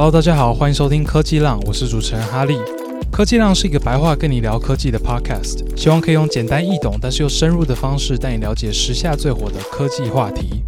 Hello，大家好，欢迎收听科技浪，我是主持人哈利。科技浪是一个白话跟你聊科技的 Podcast，希望可以用简单易懂但是又深入的方式带你了解时下最火的科技话题。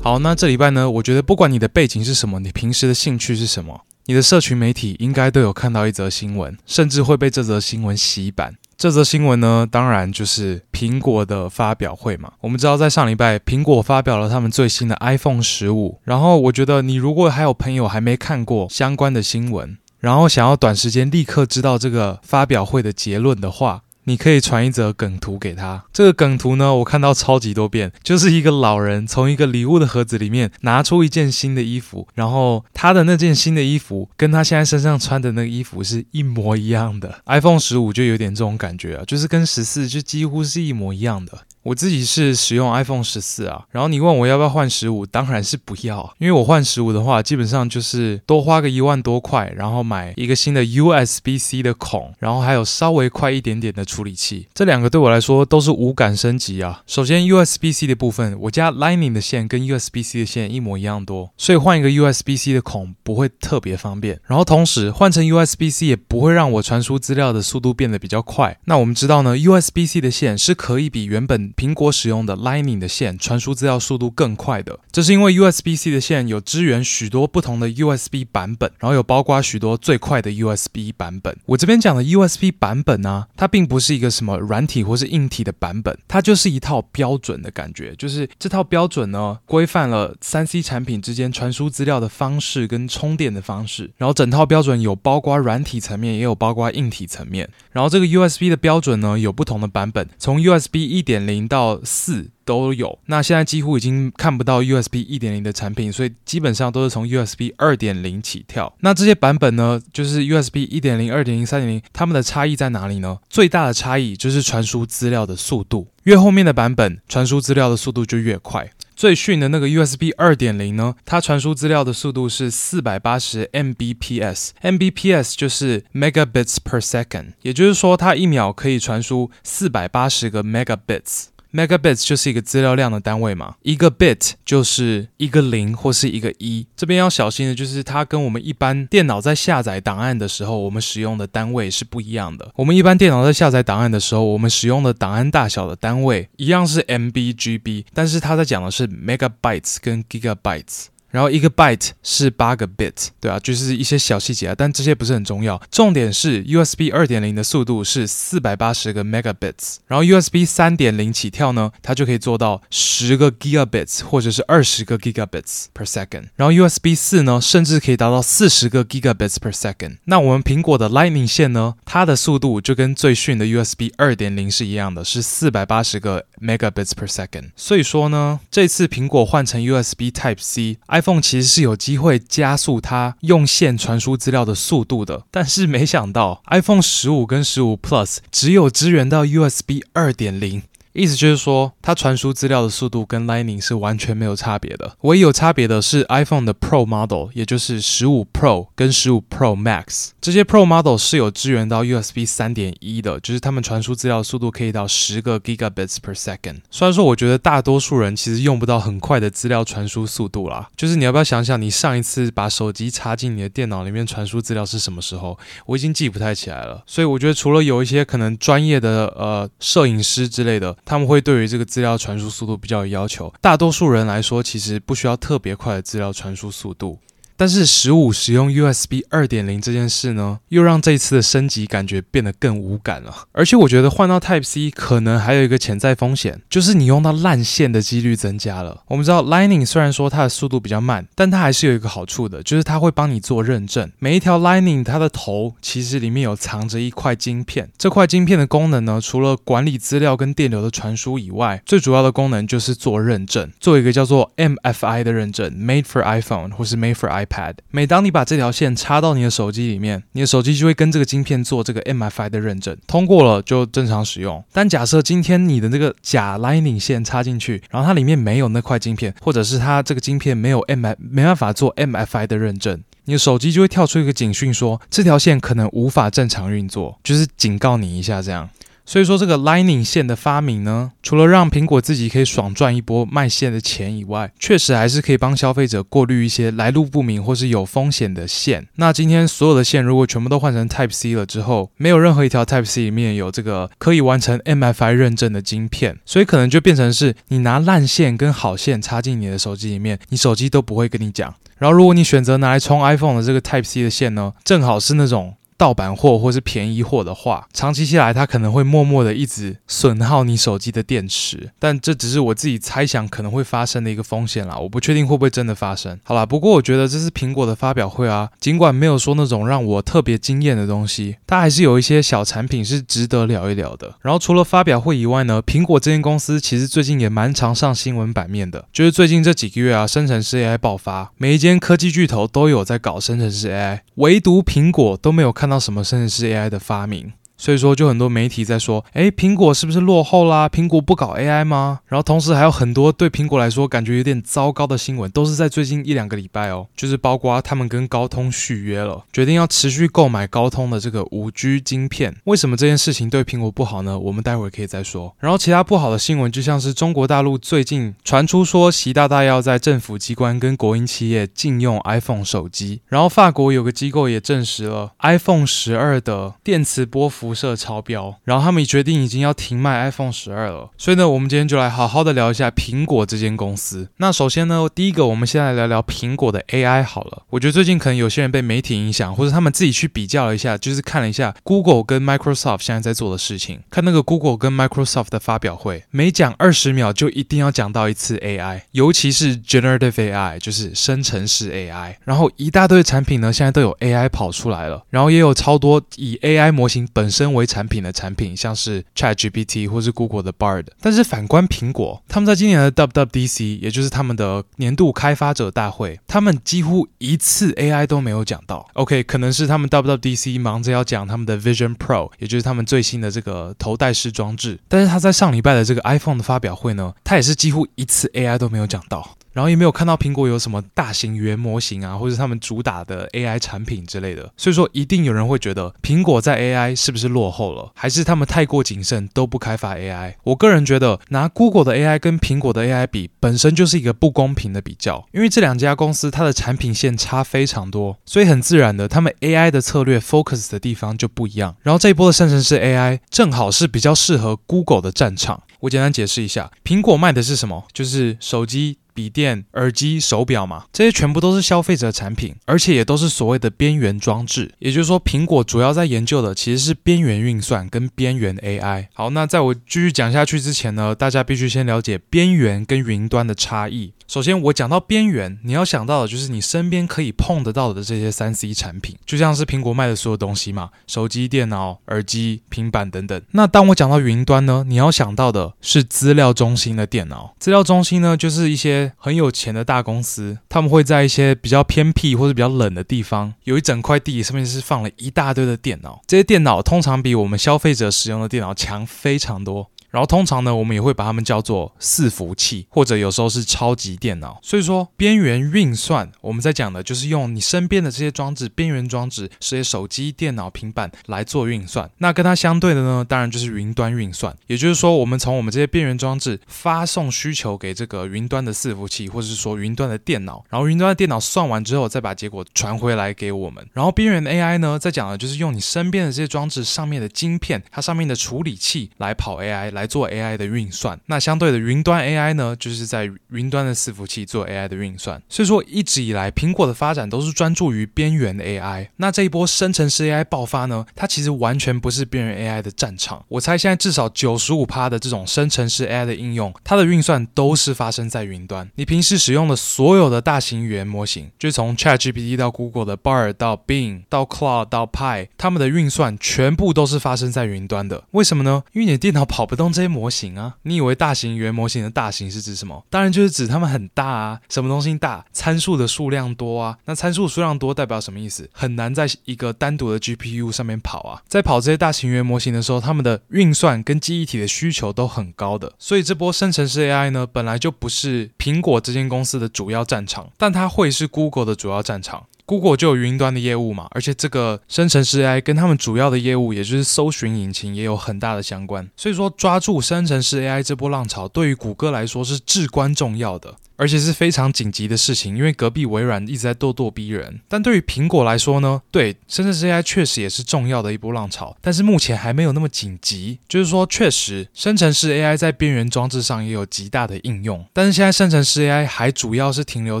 好，那这礼拜呢，我觉得不管你的背景是什么，你平时的兴趣是什么，你的社群媒体应该都有看到一则新闻，甚至会被这则新闻洗版。这则新闻呢，当然就是苹果的发表会嘛。我们知道，在上礼拜，苹果发表了他们最新的 iPhone 十五。然后，我觉得你如果还有朋友还没看过相关的新闻，然后想要短时间立刻知道这个发表会的结论的话，你可以传一则梗图给他。这个梗图呢，我看到超级多遍，就是一个老人从一个礼物的盒子里面拿出一件新的衣服，然后他的那件新的衣服跟他现在身上穿的那个衣服是一模一样的。iPhone 十五就有点这种感觉啊，就是跟十四就几乎是一模一样的。我自己是使用 iPhone 十四啊，然后你问我要不要换十五，当然是不要，因为我换十五的话，基本上就是多花个一万多块，然后买一个新的 USB-C 的孔，然后还有稍微快一点点的处理器，这两个对我来说都是无感升级啊。首先 USB-C 的部分，我家 Lightning 的线跟 USB-C 的线一模一样多，所以换一个 USB-C 的孔不会特别方便。然后同时换成 USB-C 也不会让我传输资料的速度变得比较快。那我们知道呢，USB-C 的线是可以比原本苹果使用的 Lightning 的线传输资料速度更快的，这是因为 USB-C 的线有支援许多不同的 USB 版本，然后有包括许多最快的 USB 版本。我这边讲的 USB 版本呢、它并不是一个什么软体或是硬体的版本，它就是一套标准的感觉，就是这套标准呢，规范了 3C 产品之间传输资料的方式跟充电的方式，然后整套标准有包括软体层面，也有包括硬体层面，然后这个 USB 的标准呢，有不同的版本，从 USB 一点零到四都有，那现在几乎已经看不到 USB 一点零的产品，所以基本上都是从 USB 二点零起跳。那这些版本呢，就是 USB 一点零、二点零、三点零，它们的差异在哪里呢？最大的差异就是传输资料的速度，越后面的版本传输资料的速度就越快。最逊的那个 USB 二点零呢，它传输资料的速度是四百八十 Mbps，Mbps 就是 Megabits per second，也就是说它一秒可以传输四百八十个 Megabits。Megabits 就是一个资料量的单位嘛，一个 bit 就是一个零或是一个一。这边要小心的就是它跟我们一般电脑在下载档案的时候，我们使用的单位是不一样的。我们一般电脑在下载档案的时候，我们使用的档案大小的单位一样是 MB、GB，但是它在讲的是 Megabytes 跟 Gigabytes。然后一个 byte 是八个 bit，对啊，就是一些小细节啊，但这些不是很重要。重点是 USB 二点零的速度是四百八十个 megabits，然后 USB 三点零起跳呢，它就可以做到十个 gigabits 或者是二十个 gigabits per second。然后 USB 四呢，甚至可以达到四十个 gigabits per second。那我们苹果的 Lightning 线呢，它的速度就跟最逊的 USB 二点零是一样的，是四百八十个 megabits per second。所以说呢，这次苹果换成 USB Type C，i。iPhone 其实是有机会加速它用线传输资料的速度的，但是没想到 iPhone 十五跟十五 Plus 只有支援到 USB 二点零。意思就是说，它传输资料的速度跟 Lightning 是完全没有差别的。唯一有差别的是 iPhone 的 Pro Model，也就是十五 Pro 跟十五 Pro Max。这些 Pro Model 是有支援到 USB 三点一的，就是他们传输资料速度可以到十个 Gigabits per second。虽然说，我觉得大多数人其实用不到很快的资料传输速度啦。就是你要不要想想，你上一次把手机插进你的电脑里面传输资料是什么时候？我已经记不太起来了。所以我觉得，除了有一些可能专业的呃摄影师之类的。他们会对于这个资料传输速度比较有要求，大多数人来说其实不需要特别快的资料传输速度。但是十五使用 USB 二点零这件事呢，又让这一次的升级感觉变得更无感了。而且我觉得换到 Type C 可能还有一个潜在风险，就是你用到烂线的几率增加了。我们知道 Lightning 虽然说它的速度比较慢，但它还是有一个好处的，就是它会帮你做认证。每一条 Lightning 它的头其实里面有藏着一块晶片，这块晶片的功能呢，除了管理资料跟电流的传输以外，最主要的功能就是做认证，做一个叫做 MFI 的认证，Made for iPhone 或是 Made for iPad。每当你把这条线插到你的手机里面，你的手机就会跟这个晶片做这个 MFI 的认证，通过了就正常使用。但假设今天你的这个假 Lightning 线插进去，然后它里面没有那块晶片，或者是它这个晶片没有 M 没办法做 MFI 的认证，你的手机就会跳出一个警讯说这条线可能无法正常运作，就是警告你一下这样。所以说，这个 Lightning 线的发明呢，除了让苹果自己可以爽赚一波卖线的钱以外，确实还是可以帮消费者过滤一些来路不明或是有风险的线。那今天所有的线如果全部都换成 Type C 了之后，没有任何一条 Type C 里面有这个可以完成 MFI 认证的晶片，所以可能就变成是你拿烂线跟好线插进你的手机里面，你手机都不会跟你讲。然后如果你选择拿来充 iPhone 的这个 Type C 的线呢，正好是那种。盗版货或是便宜货的话，长期下来它可能会默默的一直损耗你手机的电池，但这只是我自己猜想可能会发生的一个风险啦，我不确定会不会真的发生。好啦，不过我觉得这是苹果的发表会啊，尽管没有说那种让我特别惊艳的东西，它还是有一些小产品是值得聊一聊的。然后除了发表会以外呢，苹果这间公司其实最近也蛮常上新闻版面的，就是最近这几个月啊，生成式 AI 爆发，每一间科技巨头都有在搞生成式 AI，唯独苹果都没有看到到什么甚至是 AI 的发明。所以说，就很多媒体在说，诶，苹果是不是落后啦？苹果不搞 AI 吗？然后同时还有很多对苹果来说感觉有点糟糕的新闻，都是在最近一两个礼拜哦，就是包括他们跟高通续约了，决定要持续购买高通的这个五 G 晶片。为什么这件事情对苹果不好呢？我们待会儿可以再说。然后其他不好的新闻，就像是中国大陆最近传出说，习大大要在政府机关跟国营企业禁用 iPhone 手机。然后法国有个机构也证实了 iPhone 十二的电磁波幅辐射超标，然后他们决定已经要停卖 iPhone 十二了。所以呢，我们今天就来好好的聊一下苹果这间公司。那首先呢，第一个，我们先来聊聊苹果的 AI 好了。我觉得最近可能有些人被媒体影响，或者他们自己去比较了一下，就是看了一下 Google 跟 Microsoft 现在在做的事情。看那个 Google 跟 Microsoft 的发表会，每讲二十秒就一定要讲到一次 AI，尤其是 Generative AI，就是生成式 AI。然后一大堆产品呢，现在都有 AI 跑出来了，然后也有超多以 AI 模型本身为产品的产品，像是 ChatGPT 或是 Google 的 Bard，但是反观苹果，他们在今年的 WWDC，也就是他们的年度开发者大会，他们几乎一次 AI 都没有讲到。OK，可能是他们 WWDC 忙着要讲他们的 Vision Pro，也就是他们最新的这个头戴式装置，但是他在上礼拜的这个 iPhone 的发表会呢，他也是几乎一次 AI 都没有讲到。然后也没有看到苹果有什么大型语言模型啊，或者他们主打的 AI 产品之类的，所以说一定有人会觉得苹果在 AI 是不是落后了，还是他们太过谨慎都不开发 AI？我个人觉得拿 Google 的 AI 跟苹果的 AI 比，本身就是一个不公平的比较，因为这两家公司它的产品线差非常多，所以很自然的，他们 AI 的策略 focus 的地方就不一样。然后这一波的生成式 AI 正好是比较适合 Google 的战场。我简单解释一下，苹果卖的是什么？就是手机。笔电、耳机、手表嘛，这些全部都是消费者产品，而且也都是所谓的边缘装置。也就是说，苹果主要在研究的其实是边缘运算跟边缘 AI。好，那在我继续讲下去之前呢，大家必须先了解边缘跟云端的差异。首先，我讲到边缘，你要想到的就是你身边可以碰得到的这些三 C 产品，就像是苹果卖的所有东西嘛，手机、电脑、耳机、平板等等。那当我讲到云端呢，你要想到的是资料中心的电脑。资料中心呢，就是一些很有钱的大公司，他们会在一些比较偏僻或者比较冷的地方，有一整块地，上面是放了一大堆的电脑。这些电脑通常比我们消费者使用的电脑强非常多。然后通常呢，我们也会把它们叫做伺服器，或者有时候是超级电脑。所以说，边缘运算我们在讲的就是用你身边的这些装置，边缘装置，这些手机、电脑、平板来做运算。那跟它相对的呢，当然就是云端运算。也就是说，我们从我们这些边缘装置发送需求给这个云端的伺服器，或者是说云端的电脑，然后云端的电脑算完之后，再把结果传回来给我们。然后边缘 AI 呢，在讲的就是用你身边的这些装置上面的晶片，它上面的处理器来跑 AI 来。来做 AI 的运算，那相对的云端 AI 呢，就是在云端的伺服器做 AI 的运算。所以说，一直以来苹果的发展都是专注于边缘 AI。那这一波生成式 AI 爆发呢，它其实完全不是边缘 AI 的战场。我猜现在至少九十五趴的这种生成式 AI 的应用，它的运算都是发生在云端。你平时使用的所有的大型语言模型，就从 ChatGPT 到 Google 的 Bard 到 Bing 到 Claude 到 Pi，它们的运算全部都是发生在云端的。为什么呢？因为你的电脑跑不动。这些模型啊，你以为大型语言模型的大型是指什么？当然就是指它们很大啊。什么东西大？参数的数量多啊。那参数数量多代表什么意思？很难在一个单独的 GPU 上面跑啊。在跑这些大型语言模型的时候，它们的运算跟记忆体的需求都很高的。所以这波生成式 AI 呢，本来就不是苹果这间公司的主要战场，但它会是 Google 的主要战场。Google 就有云端的业务嘛，而且这个生成式 AI 跟他们主要的业务，也就是搜寻引擎，也有很大的相关。所以说，抓住生成式 AI 这波浪潮，对于谷歌来说是至关重要的。而且是非常紧急的事情，因为隔壁微软一直在咄咄逼人。但对于苹果来说呢？对，生成式 AI 确实也是重要的一波浪潮，但是目前还没有那么紧急。就是说，确实生成式 AI 在边缘装置上也有极大的应用，但是现在生成式 AI 还主要是停留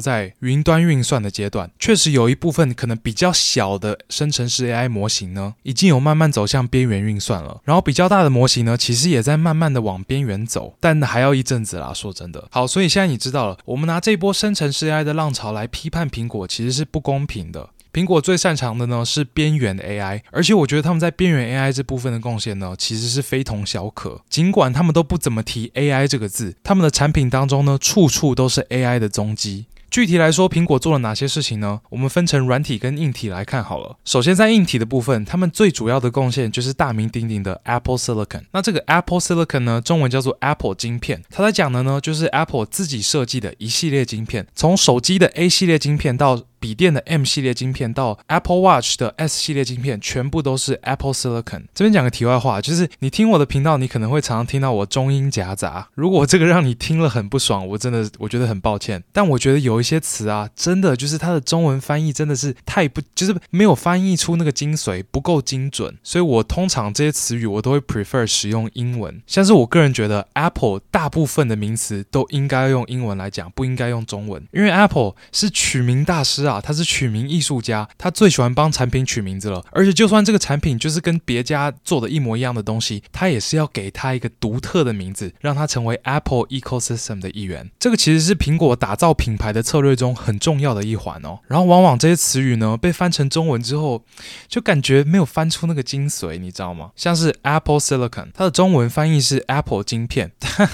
在云端运算的阶段。确实有一部分可能比较小的生成式 AI 模型呢，已经有慢慢走向边缘运算了。然后比较大的模型呢，其实也在慢慢的往边缘走，但还要一阵子啦。说真的，好，所以现在你知道了。我们拿这波生成式 AI 的浪潮来批判苹果，其实是不公平的。苹果最擅长的呢是边缘 AI，而且我觉得他们在边缘 AI 这部分的贡献呢，其实是非同小可。尽管他们都不怎么提 AI 这个字，他们的产品当中呢，处处都是 AI 的踪迹。具体来说，苹果做了哪些事情呢？我们分成软体跟硬体来看好了。首先，在硬体的部分，他们最主要的贡献就是大名鼎鼎的 Apple Silicon。那这个 Apple Silicon 呢，中文叫做 Apple 晶片。它在讲的呢，就是 Apple 自己设计的一系列晶片，从手机的 A 系列晶片到笔电的 M 系列晶片到 Apple Watch 的 S 系列晶片，全部都是 Apple Silicon。这边讲个题外话，就是你听我的频道，你可能会常常听到我中英夹杂。如果这个让你听了很不爽，我真的我觉得很抱歉。但我觉得有一些词啊，真的就是它的中文翻译真的是太不，就是没有翻译出那个精髓，不够精准。所以我通常这些词语我都会 prefer 使用英文。像是我个人觉得 Apple 大部分的名词都应该用英文来讲，不应该用中文，因为 Apple 是取名大师啊。啊，他是取名艺术家，他最喜欢帮产品取名字了。而且，就算这个产品就是跟别家做的一模一样的东西，他也是要给他一个独特的名字，让他成为 Apple Ecosystem 的一员。这个其实是苹果打造品牌的策略中很重要的一环哦。然后，往往这些词语呢被翻成中文之后，就感觉没有翻出那个精髓，你知道吗？像是 Apple Silicon，它的中文翻译是 Apple 晶片。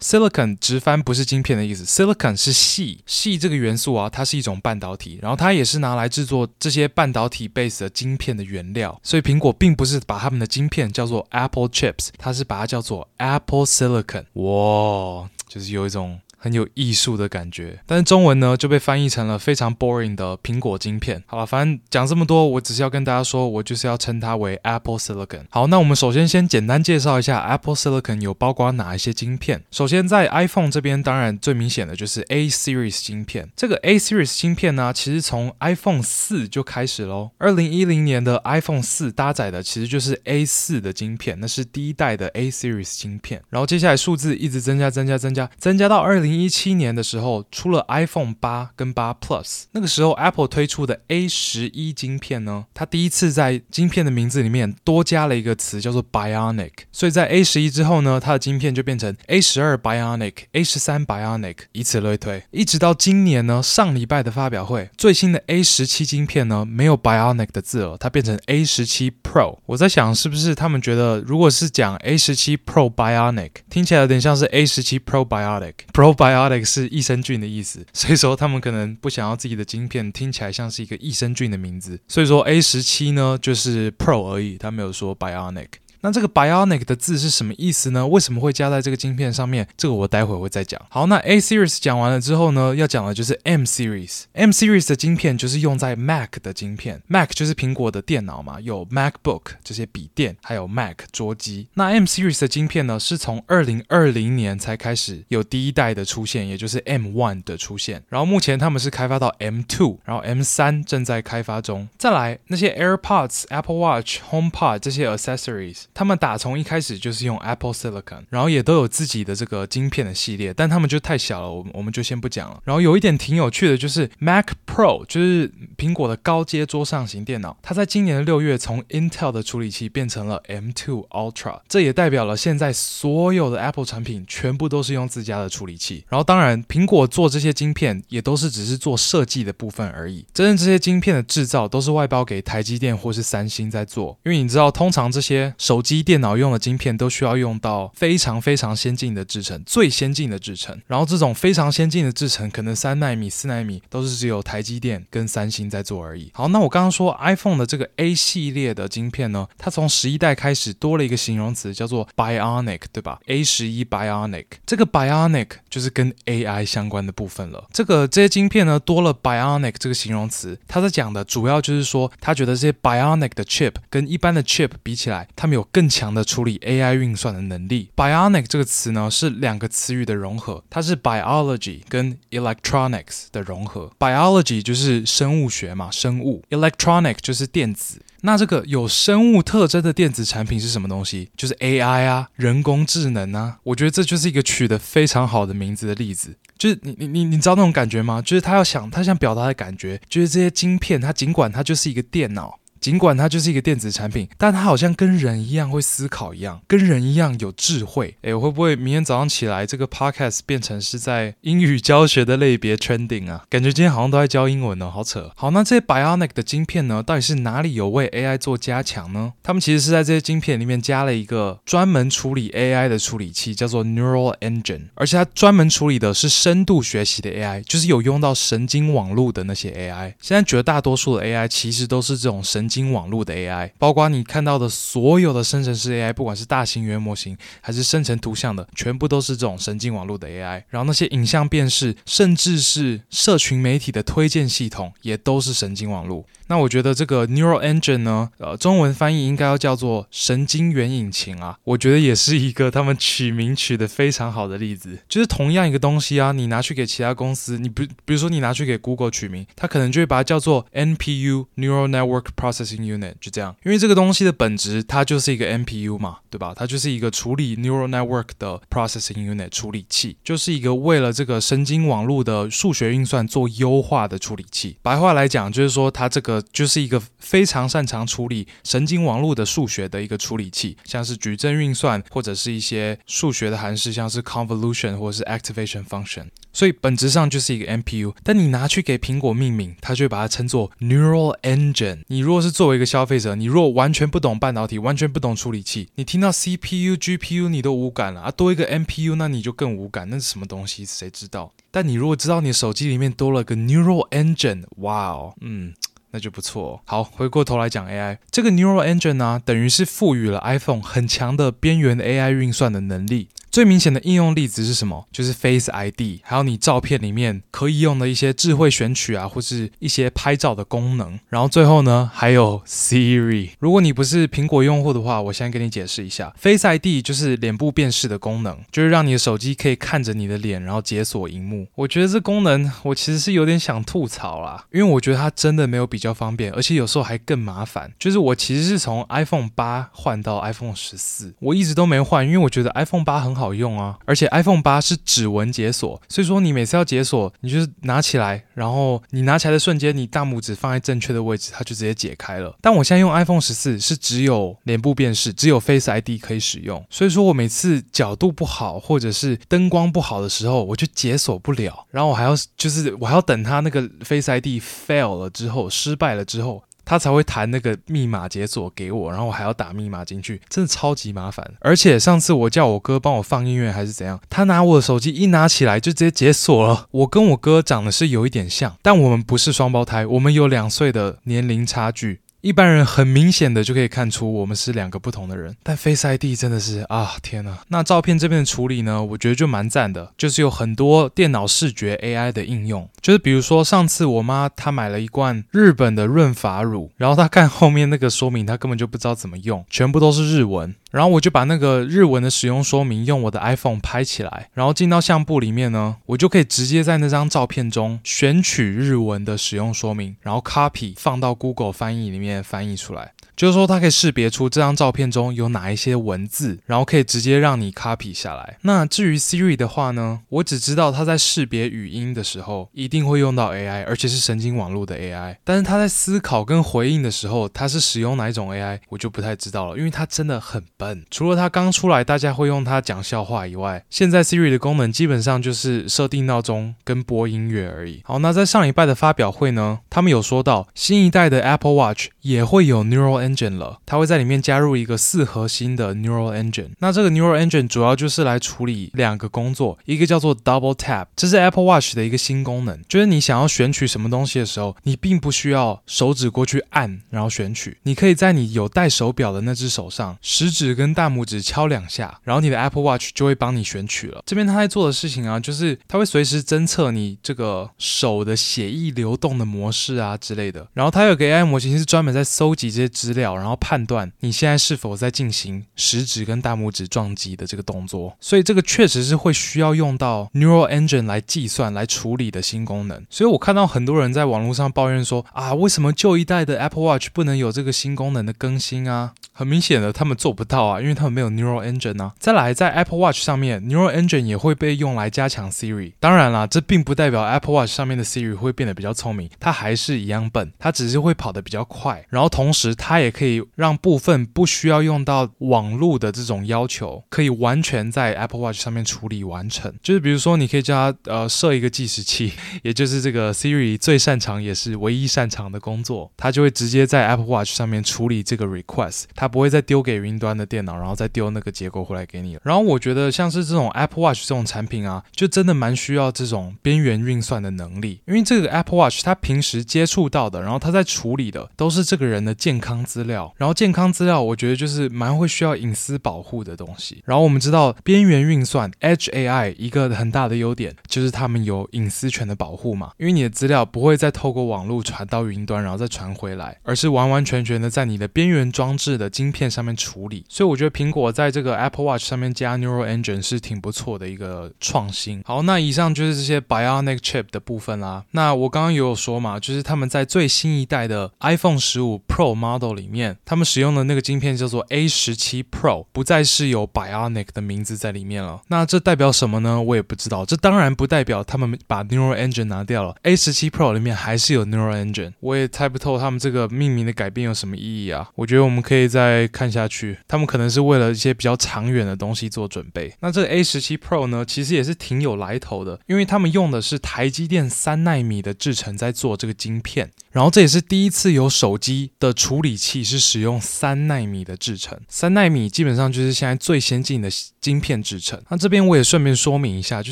Silicon 直翻不是晶片的意思，Silicon 是细细这个元素啊，它是一种半导体，然后它也是拿来制作这些半导体 base 的晶片的原料。所以苹果并不是把他们的晶片叫做 Apple Chips，它是把它叫做 Apple Silicon。哇，就是有一种。很有艺术的感觉，但是中文呢就被翻译成了非常 boring 的苹果晶片。好了，反正讲这么多，我只是要跟大家说，我就是要称它为 Apple Silicon。好，那我们首先先简单介绍一下 Apple Silicon 有包括哪一些晶片。首先在 iPhone 这边，当然最明显的就是 A Series 晶片。这个 A Series 晶片呢，其实从 iPhone 四就开始喽。二零一零年的 iPhone 四搭载的其实就是 A 四的晶片，那是第一代的 A Series 晶片。然后接下来数字一直增加，增加，增加，增加到二零。一七年的时候，出了 iPhone 八跟八 Plus，那个时候 Apple 推出的 A 十一晶片呢，它第一次在晶片的名字里面多加了一个词，叫做 Bionic。所以在 A 十一之后呢，它的晶片就变成 A 十二 Bionic、A 十三 Bionic，以此类推，一直到今年呢，上礼拜的发表会，最新的 A 十七晶片呢，没有 Bionic 的字了，它变成 A 十七 Pro。我在想，是不是他们觉得，如果是讲 A 十七 Pro Bionic，听起来有点像是 A 十七 Probiotic Pro。Bionic 是益生菌的意思，所以说他们可能不想要自己的晶片听起来像是一个益生菌的名字，所以说 A 十七呢就是 Pro 而已，他没有说 Bionic。那这个 Bionic 的字是什么意思呢？为什么会加在这个晶片上面？这个我待会会再讲。好，那 A Series 讲完了之后呢，要讲的就是 M Series。M Series 的晶片就是用在 Mac 的晶片，Mac 就是苹果的电脑嘛，有 MacBook 这些笔电，还有 Mac 桌机。那 M Series 的晶片呢，是从二零二零年才开始有第一代的出现，也就是 M One 的出现。然后目前他们是开发到 M Two，然后 M 三正在开发中。再来那些 AirPods、Apple Watch、HomePod 这些 accessories。他们打从一开始就是用 Apple Silicon，然后也都有自己的这个晶片的系列，但他们就太小了，我我们就先不讲了。然后有一点挺有趣的，就是 Mac Pro，就是苹果的高阶桌上型电脑，它在今年的六月从 Intel 的处理器变成了 M2 Ultra，这也代表了现在所有的 Apple 产品全部都是用自家的处理器。然后当然，苹果做这些晶片也都是只是做设计的部分而已，真正这些晶片的制造都是外包给台积电或是三星在做，因为你知道，通常这些手机、电脑用的晶片都需要用到非常非常先进的制程，最先进的制程。然后这种非常先进的制程，可能三纳米、四纳米都是只有台积电跟三星在做而已。好，那我刚刚说 iPhone 的这个 A 系列的晶片呢，它从十一代开始多了一个形容词，叫做 Bionic，对吧？A 十一 Bionic，这个 Bionic 就是跟 AI 相关的部分了。这个这些晶片呢，多了 Bionic 这个形容词，它在讲的主要就是说，他觉得这些 Bionic 的 chip 跟一般的 chip 比起来，他们有更强的处理 AI 运算的能力。Bionic 这个词呢，是两个词语的融合，它是 biology 跟 electronics 的融合。biology 就是生物学嘛，生物；electronic 就是电子。那这个有生物特征的电子产品是什么东西？就是 AI 啊，人工智能啊。我觉得这就是一个取得非常好的名字的例子。就是你你你你知道那种感觉吗？就是他要想他想表达的感觉，就是这些晶片，它尽管它就是一个电脑。尽管它就是一个电子产品，但它好像跟人一样会思考一样，跟人一样有智慧。诶，我会不会明天早上起来这个 podcast 变成是在英语教学的类别 trending 啊？感觉今天好像都在教英文哦，好扯。好，那这些 Bionic 的晶片呢，到底是哪里有为 AI 做加强呢？他们其实是在这些晶片里面加了一个专门处理 AI 的处理器，叫做 Neural Engine，而且它专门处理的是深度学习的 AI，就是有用到神经网络的那些 AI。现在绝大多数的 AI 其实都是这种神经。网络的 AI，包括你看到的所有的生成式 AI，不管是大型语言模型还是生成图像的，全部都是这种神经网络的 AI。然后那些影像辨识，甚至是社群媒体的推荐系统，也都是神经网络。那我觉得这个 Neural Engine 呢，呃，中文翻译应该要叫做神经元引擎啊。我觉得也是一个他们取名取得非常好的例子。就是同样一个东西啊，你拿去给其他公司，你比比如说你拿去给 Google 取名，它可能就会把它叫做 NPU Neural Network Processing Unit，就这样。因为这个东西的本质，它就是一个 NPU 嘛，对吧？它就是一个处理 Neural Network 的 Processing Unit 处理器，就是一个为了这个神经网络的数学运算做优化的处理器。白话来讲，就是说它这个。就是一个非常擅长处理神经网络的数学的一个处理器，像是矩阵运算，或者是一些数学的函式，像是 convolution 或者是 activation function。所以本质上就是一个 NPU，但你拿去给苹果命名，它就把它称作 Neural Engine。你如果是作为一个消费者，你如果完全不懂半导体，完全不懂处理器，你听到 CPU、GPU 你都无感了啊，多一个 NPU 那你就更无感，那是什么东西？谁知道？但你如果知道你手机里面多了个 Neural Engine，哇哦，嗯。那就不错。好，回过头来讲 AI，这个 Neural Engine 呢，等于是赋予了 iPhone 很强的边缘 AI 运算的能力。最明显的应用例子是什么？就是 Face ID，还有你照片里面可以用的一些智慧选取啊，或是一些拍照的功能。然后最后呢，还有 Siri。如果你不是苹果用户的话，我先跟你解释一下，Face ID 就是脸部辨识的功能，就是让你的手机可以看着你的脸，然后解锁荧幕。我觉得这功能我其实是有点想吐槽啦，因为我觉得它真的没有比较方便，而且有时候还更麻烦。就是我其实是从 iPhone 八换到 iPhone 十四，我一直都没换，因为我觉得 iPhone 八很好。好用啊，而且 iPhone 八是指纹解锁，所以说你每次要解锁，你就是拿起来，然后你拿起来的瞬间，你大拇指放在正确的位置，它就直接解开了。但我现在用 iPhone 十四是只有脸部辨识，只有 Face ID 可以使用，所以说我每次角度不好或者是灯光不好的时候，我就解锁不了，然后我还要就是我还要等它那个 Face ID fail 了之后，失败了之后。他才会弹那个密码解锁给我，然后我还要打密码进去，真的超级麻烦。而且上次我叫我哥帮我放音乐还是怎样，他拿我的手机一拿起来就直接解锁了。我跟我哥长得是有一点像，但我们不是双胞胎，我们有两岁的年龄差距。一般人很明显的就可以看出我们是两个不同的人，但 Face ID 真的是啊天呐！那照片这边的处理呢，我觉得就蛮赞的，就是有很多电脑视觉 AI 的应用，就是比如说上次我妈她买了一罐日本的润发乳，然后她看后面那个说明，她根本就不知道怎么用，全部都是日文。然后我就把那个日文的使用说明用我的 iPhone 拍起来，然后进到相簿里面呢，我就可以直接在那张照片中选取日文的使用说明，然后 copy 放到 Google 翻译里面翻译出来。就是说，它可以识别出这张照片中有哪一些文字，然后可以直接让你 copy 下来。那至于 Siri 的话呢，我只知道它在识别语音的时候一定会用到 AI，而且是神经网络的 AI。但是它在思考跟回应的时候，它是使用哪一种 AI，我就不太知道了，因为它真的很笨。除了它刚出来大家会用它讲笑话以外，现在 Siri 的功能基本上就是设定闹钟跟播音乐而已。好，那在上礼拜的发表会呢，他们有说到新一代的 Apple Watch 也会有 Neural Engine 了，它会在里面加入一个四核心的 Neural Engine。那这个 Neural Engine 主要就是来处理两个工作，一个叫做 Double Tap，这是 Apple Watch 的一个新功能，就是你想要选取什么东西的时候，你并不需要手指过去按，然后选取，你可以在你有戴手表的那只手上，食指跟大拇指敲两下，然后你的 Apple Watch 就会帮你选取了。这边它在做的事情啊，就是它会随时侦测你这个手的血液流动的模式啊之类的，然后它有个 AI 模型是专门在搜集这些资然后判断你现在是否在进行食指跟大拇指撞击的这个动作。所以这个确实是会需要用到 Neural Engine 来计算、来处理的新功能。所以我看到很多人在网络上抱怨说啊，为什么旧一代的 Apple Watch 不能有这个新功能的更新啊？很明显的，他们做不到啊，因为他们没有 Neural Engine 啊。再来，在 Apple Watch 上面，Neural Engine 也会被用来加强 Siri。当然啦，这并不代表 Apple Watch 上面的 Siri 会变得比较聪明，它还是一样笨，它只是会跑得比较快。然后同时，它也也可以让部分不需要用到网络的这种要求，可以完全在 Apple Watch 上面处理完成。就是比如说，你可以叫它呃设一个计时器，也就是这个 Siri 最擅长也是唯一擅长的工作，它就会直接在 Apple Watch 上面处理这个 request。它不会再丢给云端的电脑，然后再丢那个结果回来给你。然后我觉得像是这种 Apple Watch 这种产品啊，就真的蛮需要这种边缘运算的能力，因为这个 Apple Watch 它平时接触到的，然后它在处理的都是这个人的健康资料。然后健康资料，我觉得就是蛮会需要隐私保护的东西。然后我们知道边缘运算 Edge AI 一个很大的优点就是他们有隐私权的保护嘛，因为你的资料不会再透过网络传到云端，然后再传回来，而是完完全全的在你的边缘装置的晶片上面处理，所以我觉得苹果在这个 Apple Watch 上面加 Neural Engine 是挺不错的一个创新。好，那以上就是这些 Bionic Chip 的部分啦。那我刚刚也有说嘛，就是他们在最新一代的 iPhone 十五 Pro Model 里里面，他们使用的那个晶片叫做 A 十七 Pro，不再是有 Bionic 的名字在里面了。那这代表什么呢？我也不知道。这当然不代表他们把 Neural Engine 拿掉了，A 十七 Pro 里面还是有 Neural Engine。我也猜不透他们这个命名的改变有什么意义啊。我觉得我们可以再看下去，他们可能是为了一些比较长远的东西做准备。那这个 A 十七 Pro 呢，其实也是挺有来头的，因为他们用的是台积电三纳米的制程在做这个晶片。然后这也是第一次有手机的处理器是使用三纳米的制程，三纳米基本上就是现在最先进的晶片制程。那这边我也顺便说明一下，就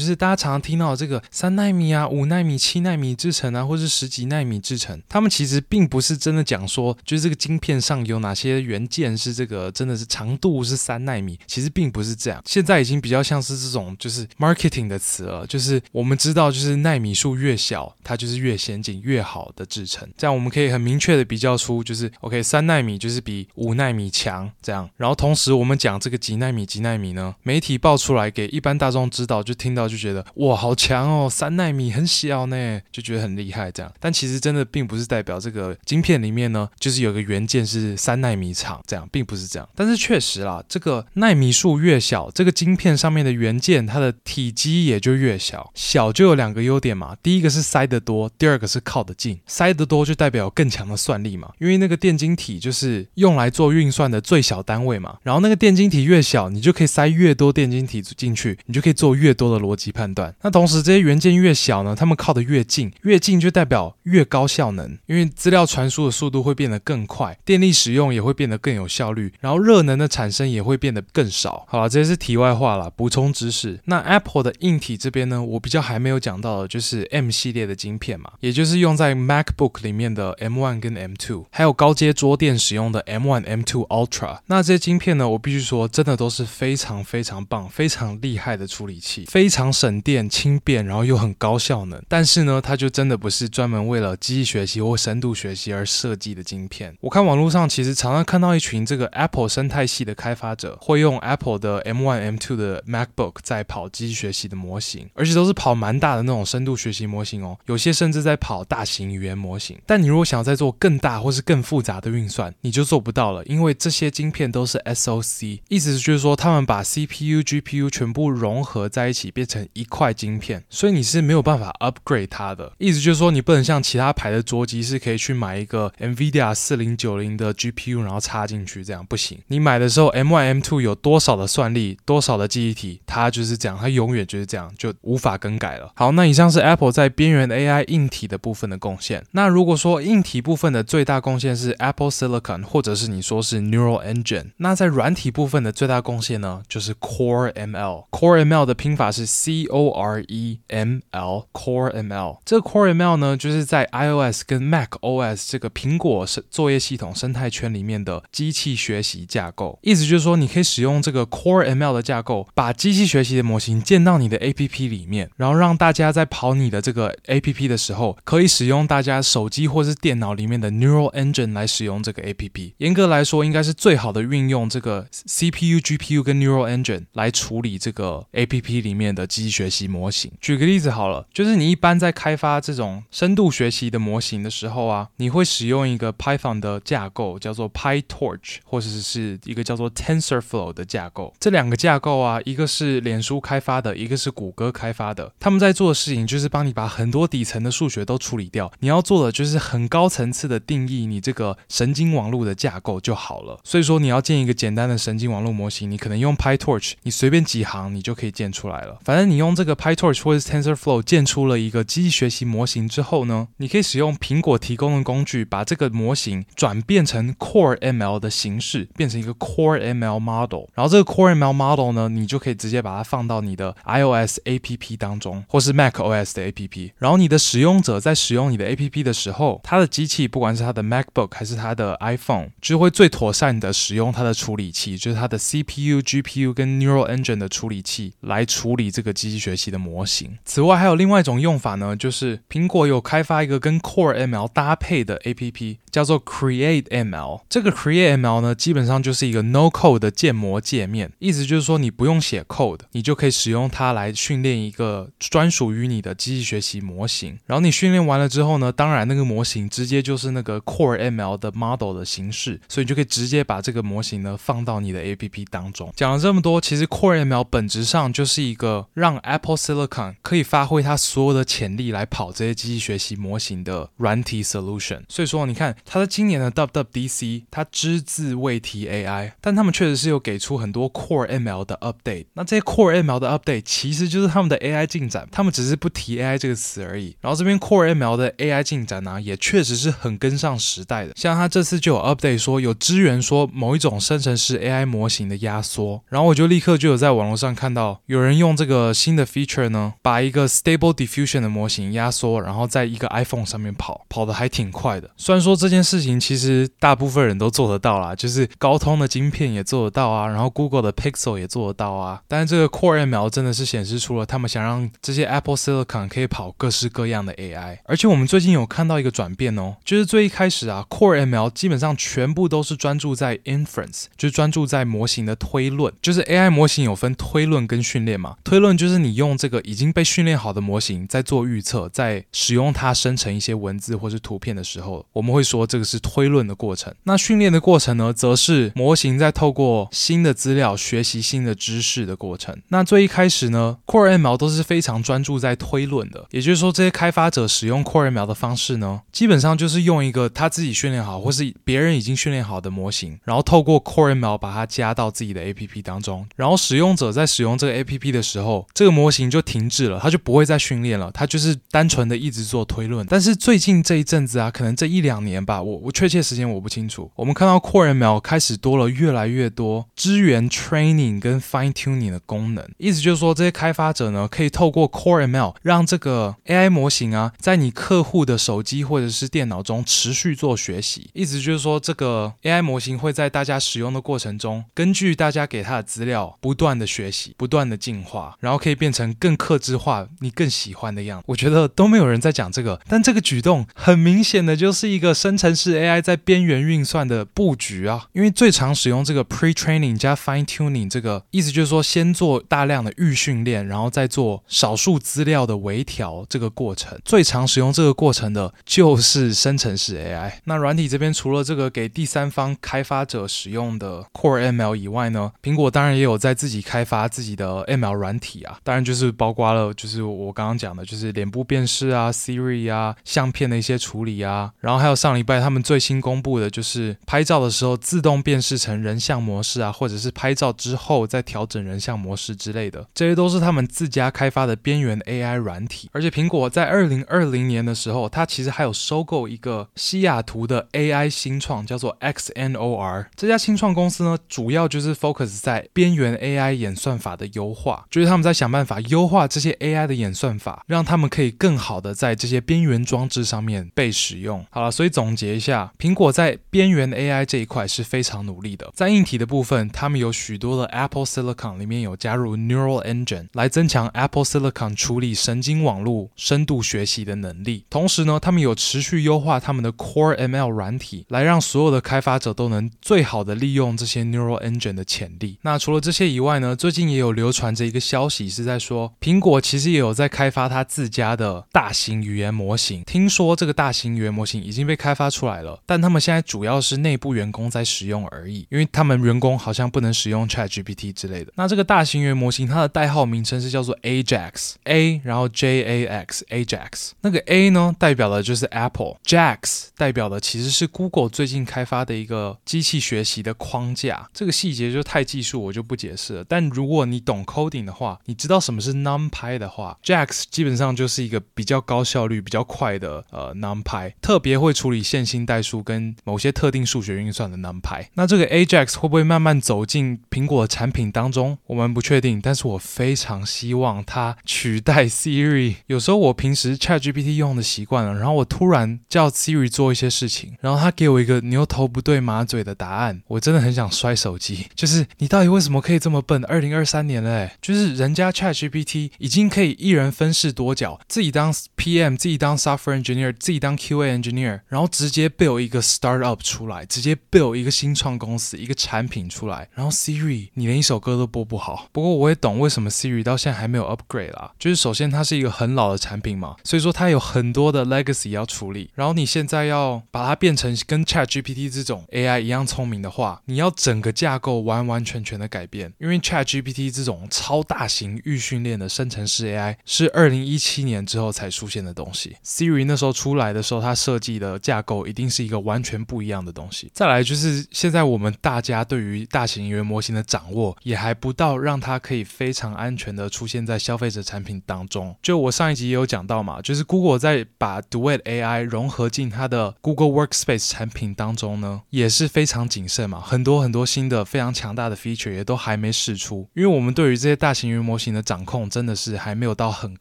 是大家常常听到这个三纳米啊、五纳米、七纳米制程啊，或是十几纳米制程，他们其实并不是真的讲说，就是这个晶片上有哪些元件是这个真的是长度是三纳米，其实并不是这样。现在已经比较像是这种就是 marketing 的词了，就是我们知道就是纳米数越小，它就是越先进越好的制程。这样我们可以很明确的比较出，就是 OK，三纳米就是比五纳米强这样。然后同时我们讲这个几纳米几纳米呢，媒体爆出来给一般大众知道，就听到就觉得哇好强哦，三纳米很小呢，就觉得很厉害这样。但其实真的并不是代表这个晶片里面呢，就是有个元件是三纳米长这样，并不是这样。但是确实啦，这个纳米数越小，这个晶片上面的元件它的体积也就越小。小就有两个优点嘛，第一个是塞得多，第二个是靠得近。塞得多就代表更强的算力嘛，因为那个电晶体就是用来做运算的最小单位嘛。然后那个电晶体越小，你就可以塞越多电晶体进去，你就可以做越多的逻辑判断。那同时这些元件越小呢，它们靠得越近，越近就代表越高效能，因为资料传输的速度会变得更快，电力使用也会变得更有效率，然后热能的产生也会变得更少。好了，这些是题外话了，补充知识。那 Apple 的硬体这边呢，我比较还没有讲到的就是 M 系列的晶片嘛，也就是用在 MacBook 里里面的。M1 跟 M2，还有高阶桌垫使用的 M1、M2 Ultra，那这些晶片呢，我必须说，真的都是非常非常棒、非常厉害的处理器，非常省电、轻便，然后又很高效能。但是呢，它就真的不是专门为了机器学习或深度学习而设计的晶片。我看网络上其实常常看到一群这个 Apple 生态系的开发者，会用 Apple 的 M1、M2 的 MacBook 在跑机器学习的模型，而且都是跑蛮大的那种深度学习模型哦，有些甚至在跑大型语言模型。但你如果想要再做更大或是更复杂的运算，你就做不到了，因为这些晶片都是 SoC，意思就是说他们把 CPU、GPU 全部融合在一起，变成一块晶片，所以你是没有办法 upgrade 它的。意思就是说，你不能像其他牌的桌机是可以去买一个 NVIDIA 四零九零的 GPU，然后插进去，这样不行。你买的时候 M1、M2 有多少的算力，多少的记忆体，它就是这样，它永远就是这样，就无法更改了。好，那以上是 Apple 在边缘 AI 硬体的部分的贡献。那如如果说硬体部分的最大贡献是 Apple Silicon，或者是你说是 Neural Engine，那在软体部分的最大贡献呢，就是 Core ML。Core ML 的拼法是 C O R E M L，Core ML。这个 Core ML 呢，就是在 iOS 跟 Mac OS 这个苹果作业系统生态圈里面的机器学习架构。意思就是说，你可以使用这个 Core ML 的架构，把机器学习的模型建到你的 APP 里面，然后让大家在跑你的这个 APP 的时候，可以使用大家手机或是电脑里面的 Neural Engine 来使用这个 APP。严格来说，应该是最好的运用这个 CPU、GPU 跟 Neural Engine 来处理这个 APP 里面的机器学习模型。举个例子好了，就是你一般在开发这种深度学习的模型的时候啊，你会使用一个 Python 的架构，叫做 PyTorch，或者是一个叫做 TensorFlow 的架构。这两个架构啊，一个是脸书开发的，一个是谷歌开发的。他们在做的事情就是帮你把很多底层的数学都处理掉。你要做的就就是很高层次的定义你这个神经网络的架构就好了。所以说，你要建一个简单的神经网络模型，你可能用 PyTorch，你随便几行你就可以建出来了。反正你用这个 PyTorch 或者 TensorFlow 建出了一个机器学习模型之后呢，你可以使用苹果提供的工具，把这个模型转变成 Core ML 的形式，变成一个 Core ML Model。然后这个 Core ML Model 呢，你就可以直接把它放到你的 iOS APP 当中，或是 macOS 的 APP。然后你的使用者在使用你的 APP 的时，后，它的机器不管是它的 MacBook 还是它的 iPhone，就会最妥善的使用它的处理器，就是它的 CPU、GPU 跟 Neural Engine 的处理器来处理这个机器学习的模型。此外，还有另外一种用法呢，就是苹果有开发一个跟 Core ML 搭配的 APP，叫做 Create ML。这个 Create ML 呢，基本上就是一个 No Code 的建模界面，意思就是说你不用写 code，你就可以使用它来训练一个专属于你的机器学习模型。然后你训练完了之后呢，当然那个模型直接就是那个 Core ML 的 model 的形式，所以你就可以直接把这个模型呢放到你的 APP 当中。讲了这么多，其实 Core ML 本质上就是一个让 Apple Silicon 可以发挥它所有的潜力来跑这些机器学习模型的软体 solution。所以说，你看它在今年的 WWDC，它只字未提 AI，但他们确实是有给出很多 Core ML 的 update。那这些 Core ML 的 update 其实就是他们的 AI 进展，他们只是不提 AI 这个词而已。然后这边 Core ML 的 AI 进展呢、也确实是很跟上时代的。像他这次就有 update 说有支援说某一种生成式 AI 模型的压缩，然后我就立刻就有在网络上看到有人用这个新的 feature 呢，把一个 Stable Diffusion 的模型压缩，然后在一个 iPhone 上面跑，跑得还挺快的。虽然说这件事情其实大部分人都做得到啦，就是高通的晶片也做得到啊，然后 Google 的 Pixel 也做得到啊，但是这个 Core ML 真的是显示出了他们想让这些 Apple Silicon 可以跑各式各样的 AI，而且我们最近有看到一个转变哦，就是最一开始啊，Core ML 基本上全部都是专注在 inference，就是专注在模型的推论，就是 AI 模型有分推论跟训练嘛，推论就是你用这个已经被训练好的模型在做预测，在使用它生成一些文字或是图片的时候，我们会说这个是推论的过程。那训练的过程呢，则是模型在透过新的资料学习新的知识的过程。那最一开始呢，Core ML 都是非常专注在推论的，也就是说这些开发者使用 Core ML 的方式呢，基本上就是用一个他自己训练好或是别人已经训练好的模型，然后透过 Core ML 把它加到自己的 APP 当中，然后使用者在使用这个 APP 的时候，这个模型就停滞了，它就不会再训练了，它就是单纯的一直做推论。但是最近这一阵子啊，可能这一两年吧，我我确切时间我不清楚，我们看到 Core ML 开始多了越来越多支援 training 跟 fine tuning 的功能，意思就是说这些开发者呢，可以透过 Core ML 让这个 AI 模型啊，在你客户的手机机或者是电脑中持续做学习，意思就是说这个 AI 模型会在大家使用的过程中，根据大家给它的资料，不断的学习，不断的进化，然后可以变成更客制化、你更喜欢的样子。我觉得都没有人在讲这个，但这个举动很明显的就是一个生成式 AI 在边缘运算的布局啊。因为最常使用这个 pre-training 加 fine-tuning 这个意思就是说，先做大量的预训练，然后再做少数资料的微调这个过程。最常使用这个过程的就是生成式 AI。那软体这边除了这个给第三方开发者使用的 Core ML 以外呢，苹果当然也有在自己开发自己的 ML 软体啊。当然就是包括了，就是我刚刚讲的，就是脸部辨识啊、Siri 啊、相片的一些处理啊。然后还有上礼拜他们最新公布的，就是拍照的时候自动辨识成人像模式啊，或者是拍照之后再调整人像模式之类的，这些都是他们自家开发的边缘 AI 软体。而且苹果在二零二零年的时候，它其实还有收购一个西雅图的 AI 新创，叫做 XNOR。这家新创公司呢，主要就是 focus 在边缘 AI 演算法的优化，就是他们在想办法优化这些 AI 的演算法，让他们可以更好的在这些边缘装置上面被使用。好了，所以总结一下，苹果在边缘 AI 这一块是非常努力的。在硬体的部分，他们有许多的 Apple Silicon 里面有加入 Neural Engine 来增强 Apple Silicon 处理神经网络深度学习的能力。同时呢，他们有持续优化他们的 Core ML 软体，来让所有的开发者都能最好的利用这些 Neural Engine 的潜力。那除了这些以外呢，最近也有流传着一个消息，是在说苹果其实也有在开发它自家的大型语言模型。听说这个大型语言模型已经被开发出来了，但他们现在主要是内部员工在使用而已，因为他们员工好像不能使用 ChatGPT 之类的。那这个大型语言模型它的代号名称是叫做 Ajax，A 然后 J A X，Ajax。那个 A 呢代表的就是就是 Apple，Jax 代表的其实是 Google 最近开发的一个机器学习的框架。这个细节就太技术，我就不解释了。但如果你懂 coding 的话，你知道什么是 NumPy 的话，Jax 基本上就是一个比较高效率、比较快的呃 NumPy，特别会处理线性代数跟某些特定数学运算的 NumPy。那这个 Ajax 会不会慢慢走进苹果的产品当中？我们不确定，但是我非常希望它取代 Siri。有时候我平时 ChatGPT 用的习惯了，然后我突然叫 Siri 做一些事情，然后他给我一个牛头不对马嘴的答案，我真的很想摔手机。就是你到底为什么可以这么笨？二零二三年了，哎，就是人家 ChatGPT 已经可以一人分饰多角，自己当 PM，自己当 Software Engineer，自己当 QA Engineer，然后直接 build 一个 startup 出来，直接 build 一个新创公司，一个产品出来，然后 Siri 你连一首歌都播不好。不过我也懂为什么 Siri 到现在还没有 upgrade 啦，就是首先它是一个很老的产品嘛，所以说它有很多的 legacy 要处理。然后你现在要把它变成跟 ChatGPT 这种 AI 一样聪明的话，你要整个架构完完全全的改变。因为 ChatGPT 这种超大型预训练的生成式 AI 是二零一七年之后才出现的东西。Siri 那时候出来的时候，它设计的架构一定是一个完全不一样的东西。再来就是现在我们大家对于大型语言模型的掌握也还不到，让它可以非常安全的出现在消费者产品当中。就我上一集也有讲到嘛，就是 Google 在把 Duet AI 融合进它的 Google Workspace 产品当中呢，也是非常谨慎嘛，很多很多新的非常强大的 feature 也都还没试出，因为我们对于这些大型语言模型的掌控真的是还没有到很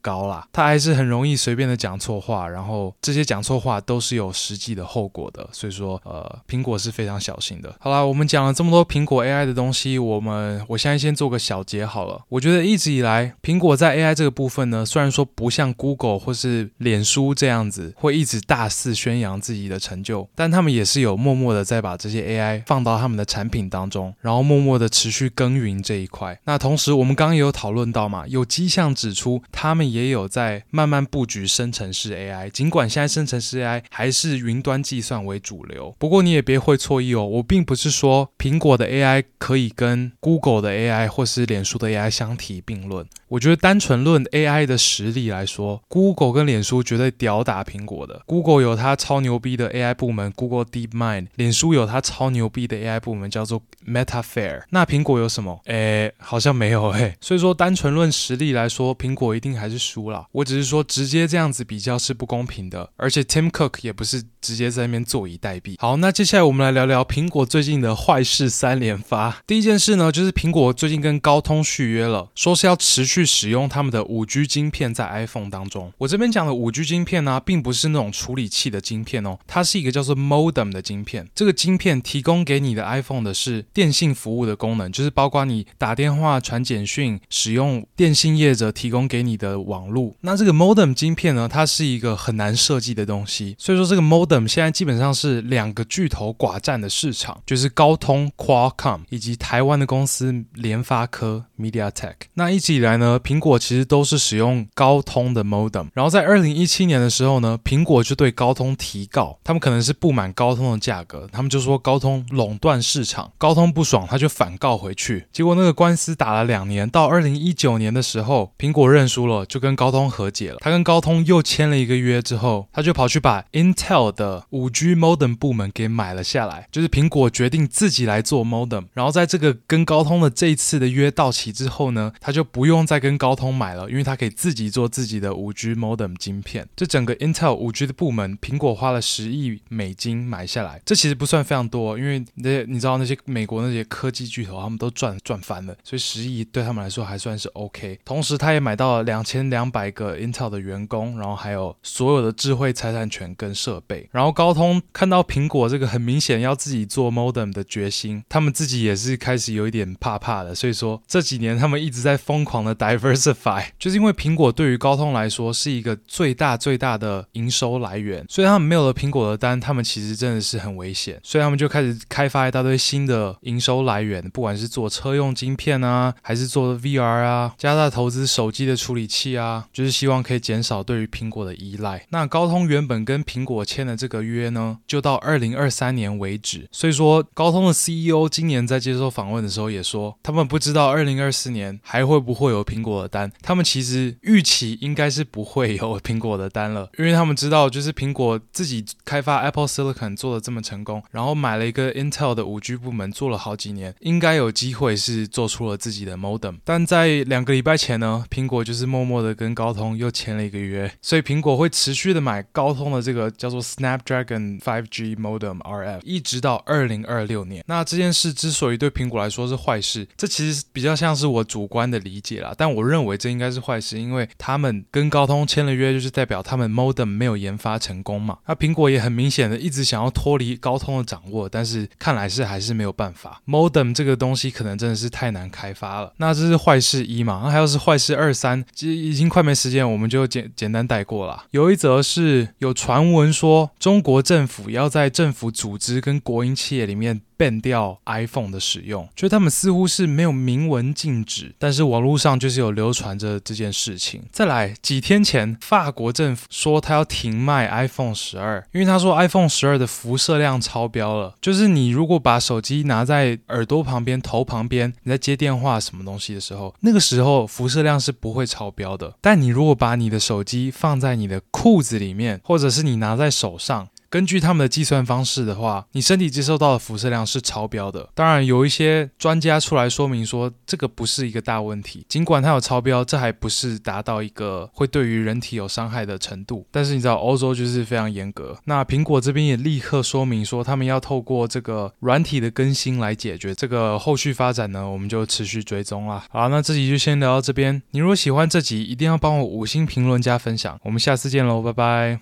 高啦，它还是很容易随便的讲错话，然后这些讲错话都是有实际的后果的，所以说呃，苹果是非常小心的。好啦，我们讲了这么多苹果 AI 的东西，我们我现在先做个小结好了。我觉得一直以来，苹果在 AI 这个部分呢，虽然说不像 Google 或是脸书这样子会一直大肆宣扬自己的成就，但他们也是有默默的在把这些 AI 放到他们的产品当中，然后默默的持续耕耘这一块。那同时，我们刚刚也有讨论到嘛，有迹象指出他们也有在慢慢布局生成式 AI。尽管现在生成式 AI 还是云端计算为主流，不过你也别会错意哦，我并不是说苹果的 AI 可以跟 Google 的 AI 或是脸书的 AI 相提并论。我觉得单纯论 AI 的实力来说，Google 跟脸书绝对吊打苹果果的。Google 有它超牛逼的 AI 部门 Google DeepMind，脸书有它超牛逼的 AI 部门叫做 Metafair。那苹果有什么？诶，好像没有诶。所以说单纯论实力来说，苹果一定还是输了。我只是说直接这样子比较是不公平的，而且 Tim Cook 也不是直接在那边坐以待毙。好，那接下来我们来聊聊苹果最近的坏事三连发。第一件事呢，就是苹果最近跟高通续约了，说是要持续。使用他们的五 G 晶片在 iPhone 当中。我这边讲的五 G 晶片呢、并不是是那种处理器的晶片哦，它是一个叫做 modem 的晶片。这个晶片提供给你的 iPhone 的是电信服务的功能，就是包括你打电话、传简讯，使用电信业者提供给你的网络。那这个 modem 晶片呢，它是一个很难设计的东西，所以说这个 modem 现在基本上是两个巨头寡占的市场，就是高通 Qualcomm 以及台湾的公司联发科 MediaTek。那一直以来呢，苹果其实都是使用高通的 modem，然后在二零一七年的时候呢，苹果就对高通提告，他们可能是不满高通的价格，他们就说高通垄断市场，高通不爽，他就反告回去，结果那个官司打了两年，到二零一九年的时候，苹果认输了，就跟高通和解了，他跟高通又签了一个约之后，他就跑去把 Intel 的五 G modem 部门给买了下来，就是苹果决定自己来做 modem，然后在这个跟高通的这一次的约到期之后呢，他就不用再跟高通买了，因为他可以自己做自己的五 G modem 晶片。这整个 Intel 五 G 的部门，苹果花了十亿美金买下来，这其实不算非常多，因为那些你知道那些美国那些科技巨头，他们都赚赚翻了，所以十亿对他们来说还算是 OK。同时，他也买到了两千两百个 Intel 的员工，然后还有所有的智慧财产权跟设备。然后高通看到苹果这个很明显要自己做 modem 的决心，他们自己也是开始有一点怕怕的。所以说这几年他们一直在疯狂的 diversify，就是因为苹果对于高通来说是一个最大最大的营收来源，所以他们没有了苹果的单，他们其实真的是很危险。所以他们就开始开发一大堆新的营收来源，不管是做车用晶片啊，还是做 VR 啊，加大投资手机的处理器啊，就是希望可以减少对于苹果的依赖。那高通原本跟苹果签的这个约呢，就到二零二三年为止。所以说，高通的 CEO 今年在接受访问的时候也说，他们不知道二零二四年还会不会有苹果的单，他们其实预期应该是不会有苹果的单了，因为他们知道，就是苹果自己开发 Apple Silicon 做的这么成功，然后买了一个 Intel 的五 G 部门做了好几年，应该有机会是做出了自己的 modem。但在两个礼拜前呢，苹果就是默默的跟高通又签了一个约，所以苹果会持续的买高通的这个叫做 Snapdragon 5G modem RF，一直到二零二六年。那这件事之所以对苹果来说是坏事，这其实比较像是我主观的理解啦，但我认为这应该是坏事，因为他们跟高通签了约，就是代表他们 modem 没有有研发成功嘛。那苹果也很明显的一直想要脱离高通的掌握，但是看来是还是没有办法。modem 这个东西可能真的是太难开发了。那这是坏事一嘛？那还有是坏事二三，其实已经快没时间，我们就简简单带过了。有一则是有传闻说，中国政府要在政府组织跟国营企业里面。Ban 掉 iPhone 的使用，就他们似乎是没有明文禁止，但是网络上就是有流传着这件事情。再来，几天前，法国政府说他要停卖 iPhone 十二，因为他说 iPhone 十二的辐射量超标了。就是你如果把手机拿在耳朵旁边、头旁边，你在接电话什么东西的时候，那个时候辐射量是不会超标的。但你如果把你的手机放在你的裤子里面，或者是你拿在手上，根据他们的计算方式的话，你身体接受到的辐射量是超标的。当然，有一些专家出来说明说，这个不是一个大问题。尽管它有超标，这还不是达到一个会对于人体有伤害的程度。但是你知道，欧洲就是非常严格。那苹果这边也立刻说明说，他们要透过这个软体的更新来解决这个后续发展呢，我们就持续追踪啦。好，那这集就先聊到这边。你如果喜欢这集，一定要帮我五星评论加分享。我们下次见喽，拜拜。